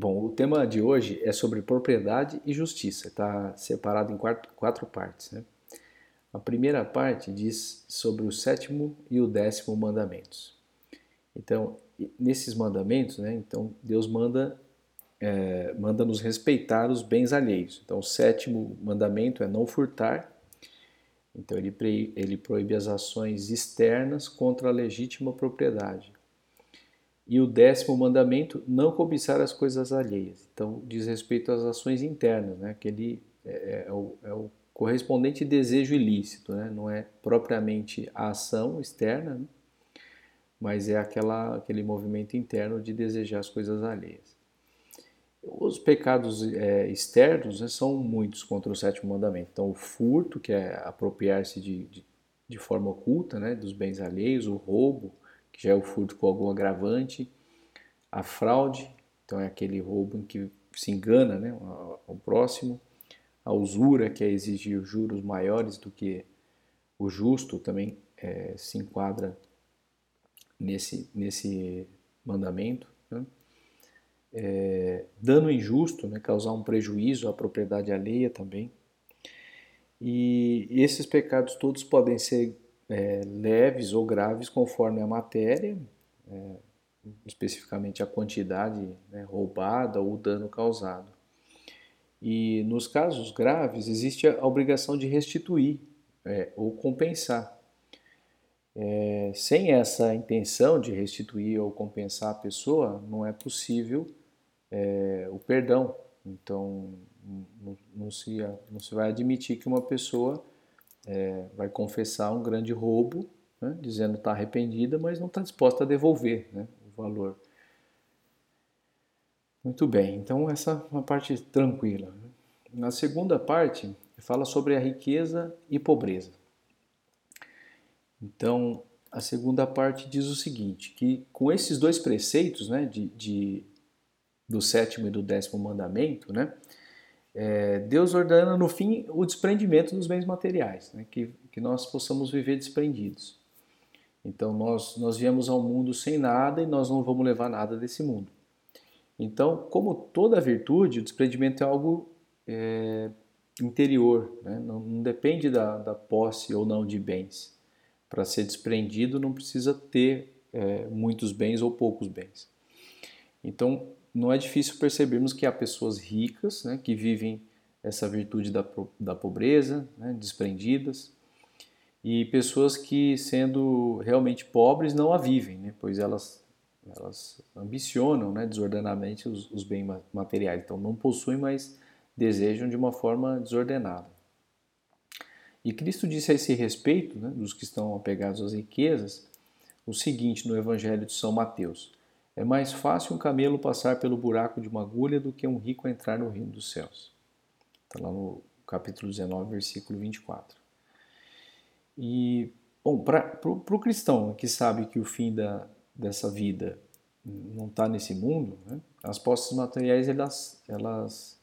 Bom, o tema de hoje é sobre propriedade e justiça. Está separado em quatro, quatro partes. Né? A primeira parte diz sobre o sétimo e o décimo mandamentos. Então, nesses mandamentos, né, então Deus manda é, manda nos respeitar os bens alheios. Então, o sétimo mandamento é não furtar. Então, ele, ele proíbe as ações externas contra a legítima propriedade. E o décimo mandamento, não cobiçar as coisas alheias. Então, diz respeito às ações internas, né? Aquele é, é, é, o, é o, correspondente desejo ilícito, né? Não é propriamente a ação externa, né? mas é aquela, aquele movimento interno de desejar as coisas alheias. Os pecados é, externos né, são muitos contra o sétimo mandamento. Então, o furto, que é apropriar-se de, de, de, forma oculta né, dos bens alheios, o roubo, já é o furto com algum agravante, a fraude, então é aquele roubo em que se engana né, ao próximo, a usura, que é exigir juros maiores do que o justo, também é, se enquadra nesse, nesse mandamento. Né? É, dano injusto, né, causar um prejuízo à propriedade alheia também. E esses pecados todos podem ser é, leves ou graves conforme a matéria, é, especificamente a quantidade né, roubada ou o dano causado. E nos casos graves existe a obrigação de restituir é, ou compensar. É, sem essa intenção de restituir ou compensar a pessoa, não é possível é, o perdão. Então, não, se, não se vai admitir que uma pessoa é, vai confessar um grande roubo, né, dizendo que está arrependida, mas não está disposta a devolver né, o valor. Muito bem, então essa é uma parte tranquila. Na segunda parte, fala sobre a riqueza e pobreza. Então, a segunda parte diz o seguinte, que com esses dois preceitos, né, de, de do sétimo e do décimo mandamento, né, é, Deus ordena no fim o desprendimento dos bens materiais, né? que, que nós possamos viver desprendidos. Então nós, nós viemos ao mundo sem nada e nós não vamos levar nada desse mundo. Então, como toda virtude, o desprendimento é algo é, interior, né? não, não, depende da, da, posse ou não de bens. Para ser desprendido, não precisa ter é, muitos bens ou poucos bens. Então, não é difícil percebermos que há pessoas ricas né, que vivem essa virtude da, da pobreza, né, desprendidas, e pessoas que, sendo realmente pobres, não a vivem, né, pois elas, elas ambicionam né, desordenadamente os, os bens materiais. Então, não possuem, mas desejam de uma forma desordenada. E Cristo disse a esse respeito, né, dos que estão apegados às riquezas, o seguinte no Evangelho de São Mateus. É mais fácil um camelo passar pelo buraco de uma agulha do que um rico entrar no reino dos céus. Está lá no capítulo 19, versículo 24. E, bom, para o cristão que sabe que o fim da, dessa vida não está nesse mundo, né, as posses materiais elas, elas,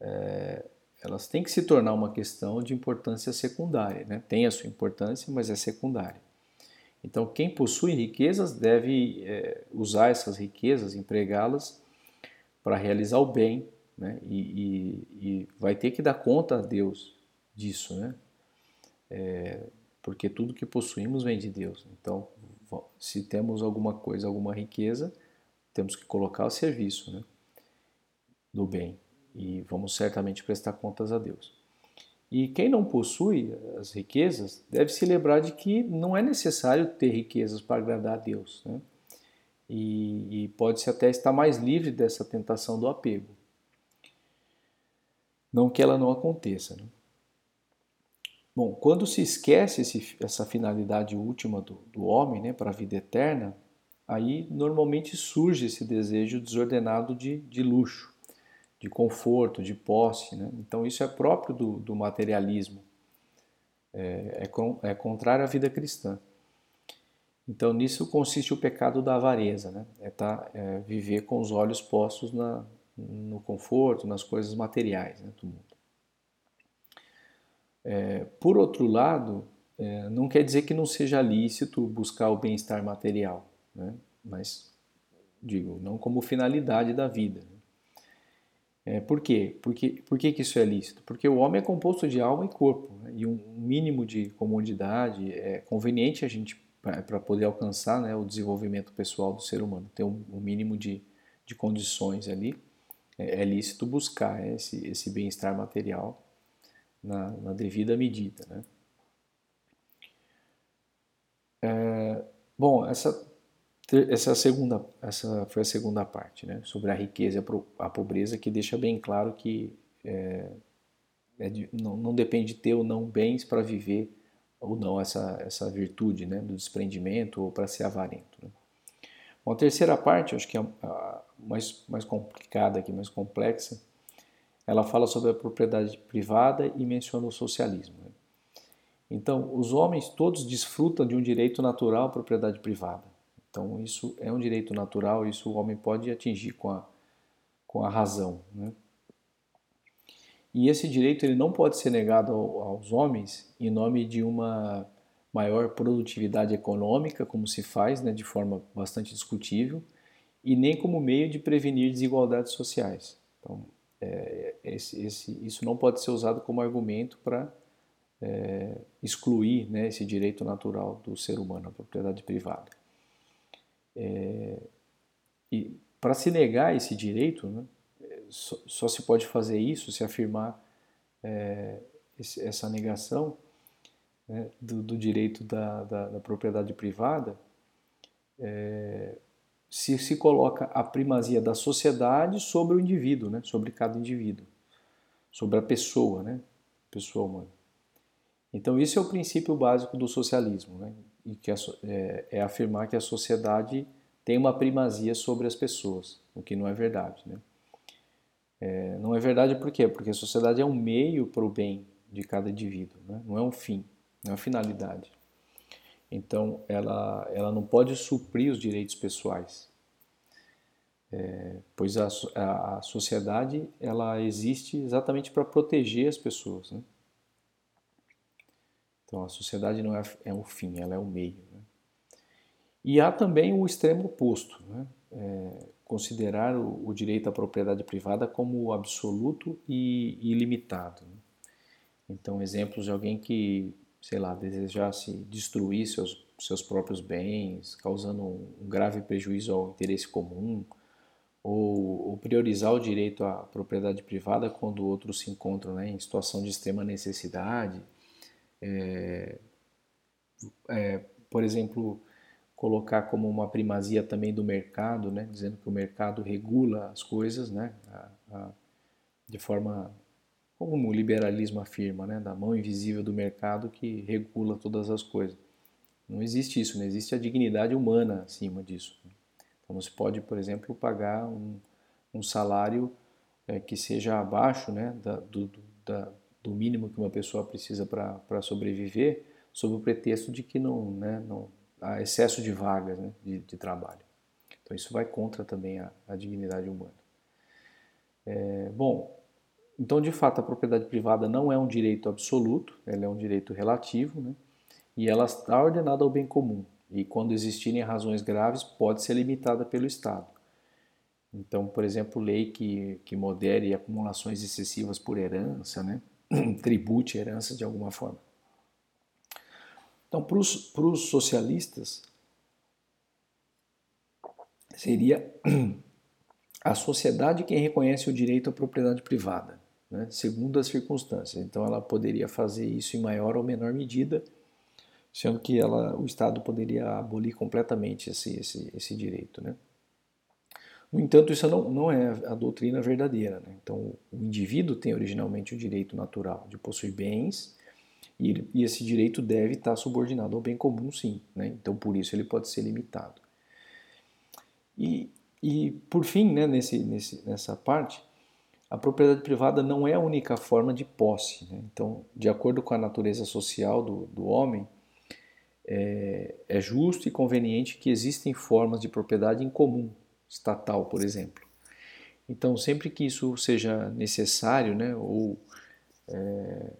é, elas têm que se tornar uma questão de importância secundária. Né? Tem a sua importância, mas é secundária. Então, quem possui riquezas deve é, usar essas riquezas, empregá-las para realizar o bem, né? E, e, e, vai ter que dar conta a Deus disso, né? É, porque tudo que possuímos vem de Deus. Então, se temos alguma coisa, alguma riqueza, temos que colocar ao serviço né? do bem e vamos certamente prestar contas a Deus. E quem não possui as riquezas deve se lembrar de que não é necessário ter riquezas para agradar a Deus. Né? E, e pode-se até estar mais livre dessa tentação do apego. Não que ela não aconteça. Né? Bom, quando se esquece esse, essa finalidade última do, do homem né, para a vida eterna, aí normalmente surge esse desejo desordenado de, de luxo de conforto, de posse. Né? Então, isso é próprio do, do materialismo, é, é, é, contrário à vida cristã. Então, nisso consiste o pecado da avareza, né? é, tá, é viver com os olhos postos na, no conforto, nas coisas materiais né, do mundo. É, por outro lado, é, não quer dizer que não seja lícito buscar o bem-estar material, né? mas digo, não como finalidade da vida. Né? É, por quê? Porque, por que, que isso é lícito? Porque o homem é composto de alma e corpo, né? e um mínimo de comodidade é conveniente a gente para poder alcançar né, o desenvolvimento pessoal do ser humano, ter um, um mínimo de, de condições ali, é, é lícito buscar esse, esse bem-estar material na, na, devida medida. Né? É, bom, essa, essa, segunda, essa foi a segunda parte, né, sobre a riqueza e a pobreza, que deixa bem claro que é, é de, não, não depende de ter ou não bens para viver ou não essa, essa virtude né, do desprendimento ou para ser avarento. Né. Bom, a terceira parte, acho que é a mais, mais complicada aqui, mais complexa, ela fala sobre a propriedade privada e menciona o socialismo. Né. Então, os homens todos desfrutam de um direito natural à propriedade privada. Então, isso é um direito natural, isso o homem pode atingir com a, com a razão. Né? E esse direito ele não pode ser negado aos homens em nome de uma maior produtividade econômica, como se faz, né, de forma bastante discutível, e nem como meio de prevenir desigualdades sociais. Então, é, esse, esse, isso não pode ser usado como argumento para é, excluir né, esse direito natural do ser humano, a propriedade privada. É, e para se negar esse direito, né, só, só, se pode fazer isso se afirmar é, esse, essa negação né, do, do, direito da, da, da propriedade privada, é, se se coloca a primazia da sociedade sobre o indivíduo, né, sobre cada indivíduo, sobre a pessoa, né, pessoa humana. Então isso é o princípio básico do socialismo, né, e que é, é afirmar que a sociedade tem uma primazia sobre as pessoas, o que não é verdade, né. É, não é verdade por quê? Porque a sociedade é um meio para o bem de cada indivíduo, né? não é um fim, não é uma finalidade. Então, ela, ela não pode suprir os direitos pessoais, é, pois a, a, a, sociedade ela existe exatamente para proteger as pessoas. Né? Então, a sociedade não é, é um fim, ela é um meio. Né? E há também o extremo oposto, né? É, considerar o, o, direito à propriedade privada como absoluto e ilimitado. Né? Então, exemplos de alguém que, sei lá, desejasse destruir seus, seus próprios bens, causando um grave prejuízo ao interesse comum, ou, ou, priorizar o direito à propriedade privada quando outros se encontram né, em situação de extrema necessidade. É, é, por exemplo, colocar como uma primazia também do mercado, né, dizendo que o mercado regula as coisas, né, a, a, de forma como o liberalismo afirma, né, da mão invisível do mercado que regula todas as coisas. Não existe isso, não existe a dignidade humana acima disso. Então se pode, por exemplo, pagar um, um salário é, que seja abaixo né, da, do, da, do mínimo que uma pessoa precisa para sobreviver, sob o pretexto de que não, né, não, a excesso de vagas né, de, de, trabalho. Então isso vai contra também a, a dignidade humana. É, bom, então de fato a propriedade privada não é um direito absoluto, ela é um direito relativo, né, e ela está ordenada ao bem comum. E quando existirem razões graves, pode ser limitada pelo Estado. Então, por exemplo, lei que, que modere acumulações excessivas por herança, né, tribute herança de alguma forma. Então, para os socialistas, seria a sociedade quem reconhece o direito à propriedade privada, né, segundo as circunstâncias. Então, ela poderia fazer isso em maior ou menor medida, sendo que ela, o Estado poderia abolir completamente esse, esse, esse direito. Né. No entanto, isso não, não é a doutrina verdadeira. Né? Então, o indivíduo tem originalmente o direito natural de possuir bens e, ele, e, esse direito deve estar subordinado ao bem comum, sim. Né? Então, por isso, ele pode ser limitado. E, e por fim, né, nesse, nesse, nessa parte, a propriedade privada não é a única forma de posse. Né? Então, de acordo com a natureza social do, do homem, é, é justo e conveniente que existem formas de propriedade em comum, estatal, por exemplo. Então, sempre que isso seja necessário, né, ou é,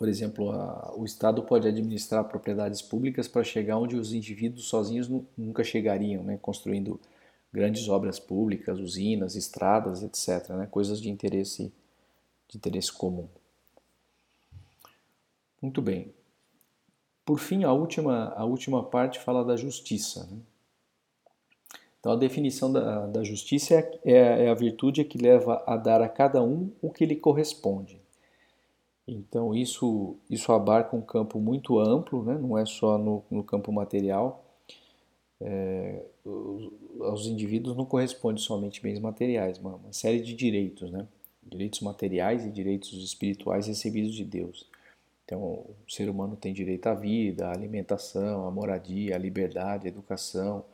por exemplo, a, o Estado pode administrar propriedades públicas para chegar onde os indivíduos sozinhos nunca chegariam, né? construindo grandes obras públicas, usinas, estradas, etc. Né? Coisas de interesse, de interesse comum. Muito bem. Por fim, a última, a última parte fala da justiça. Né? Então, a definição da, da justiça é, é, é, a virtude que leva a dar a cada um o que lhe corresponde. Então, isso, isso abarca um campo muito amplo, né? não é só no, no campo material. É, os, aos indivíduos não corresponde somente bens materiais, uma, uma série de direitos, né? direitos materiais e direitos espirituais recebidos de Deus. Então, o ser humano tem direito à vida, à alimentação, à moradia, à liberdade, à educação,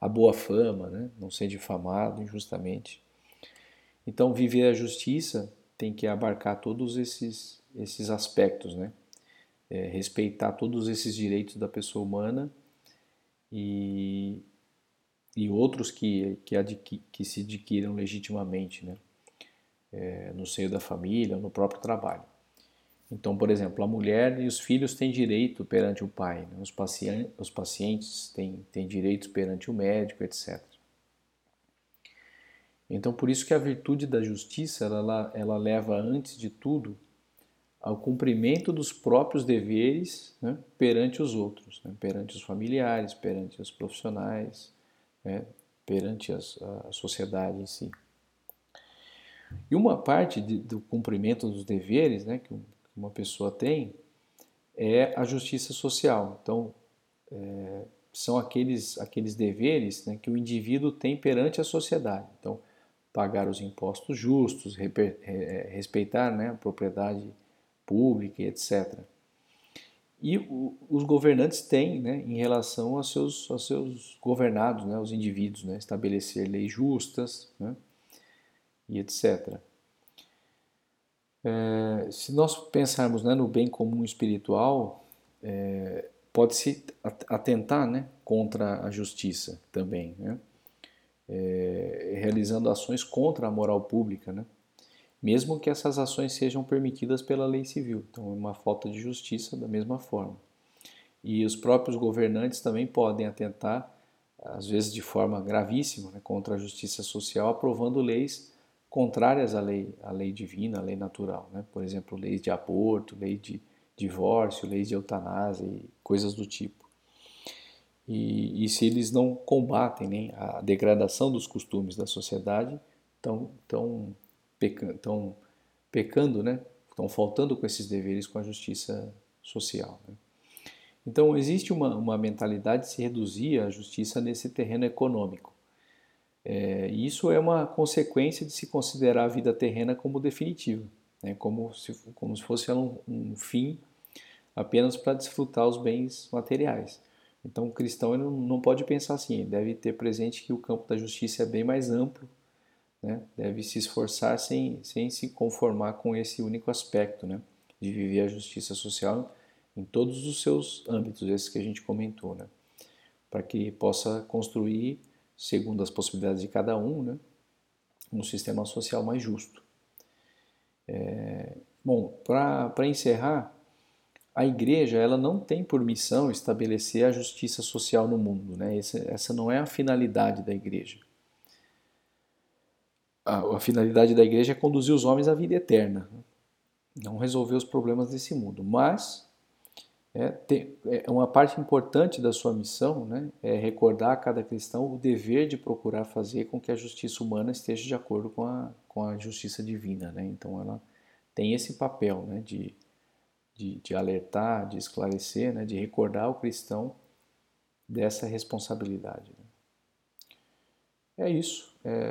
à boa fama, né? não ser difamado injustamente. Então, viver a justiça tem que abarcar todos esses, esses aspectos, né? É, respeitar todos esses direitos da pessoa humana e, e outros que, que, adqui, que se adquiram legitimamente, né? É, no seio da família, no próprio trabalho. Então, por exemplo, a mulher e os filhos têm direito perante o pai, né? os, pacientes, os pacientes têm, têm direitos perante o médico, etc. Então, por isso que a virtude da justiça ela, ela leva, antes de tudo, ao cumprimento dos próprios deveres né, perante os outros, né, perante os familiares, perante os profissionais, né, perante as, a sociedade em si. E uma parte de, do cumprimento dos deveres né, que uma pessoa tem é a justiça social. Então, é, são aqueles, aqueles deveres né, que o indivíduo tem perante a sociedade. Então, pagar os impostos justos, respeitar né, a propriedade pública, etc. E os governantes têm, né, em relação aos seus, aos seus governados, né, os indivíduos, né, estabelecer leis justas né, e etc. É, se nós pensarmos né, no bem comum espiritual, é, pode-se atentar né, contra a justiça também, né, é, realizando ações contra a moral pública, né, mesmo que essas ações sejam permitidas pela lei civil. Então, é uma falta de justiça da mesma forma. E os próprios governantes também podem atentar, às vezes de forma gravíssima, né, contra a justiça social, aprovando leis contrárias à lei, à lei divina, à lei natural. Né? Por exemplo, leis de aborto, lei de divórcio, leis de eutanásia e coisas do tipo. E, e se eles não combatem né, a degradação dos costumes da sociedade, estão tão pecando, tão pecando, né? estão faltando com esses deveres com a justiça social. Né? Então, existe uma, uma mentalidade de se reduzir a justiça nesse terreno econômico. É, isso é uma consequência de se considerar a vida terrena como definitiva, né? como, se, como se fosse um, um fim apenas para desfrutar os bens materiais. Então, o cristão ele não pode pensar assim, ele deve ter presente que o campo da justiça é bem mais amplo, né? deve se esforçar sem, sem se conformar com esse único aspecto né? de viver a justiça social em todos os seus âmbitos, esses que a gente comentou, né? para que possa construir segundo as possibilidades de cada um, né, um sistema social mais justo. É, bom, para encerrar, a igreja ela não tem por missão estabelecer a justiça social no mundo, né? essa, essa não é a finalidade da igreja. A, a finalidade da igreja é conduzir os homens à vida eterna, não resolver os problemas desse mundo, mas é, tem, é uma parte importante da sua missão né, é recordar a cada cristão o dever de procurar fazer com que a justiça humana esteja de acordo com a, com a justiça divina. Né? Então ela tem esse papel né, de, de, de alertar, de esclarecer, né, de recordar o cristão dessa responsabilidade. Né? É isso. É,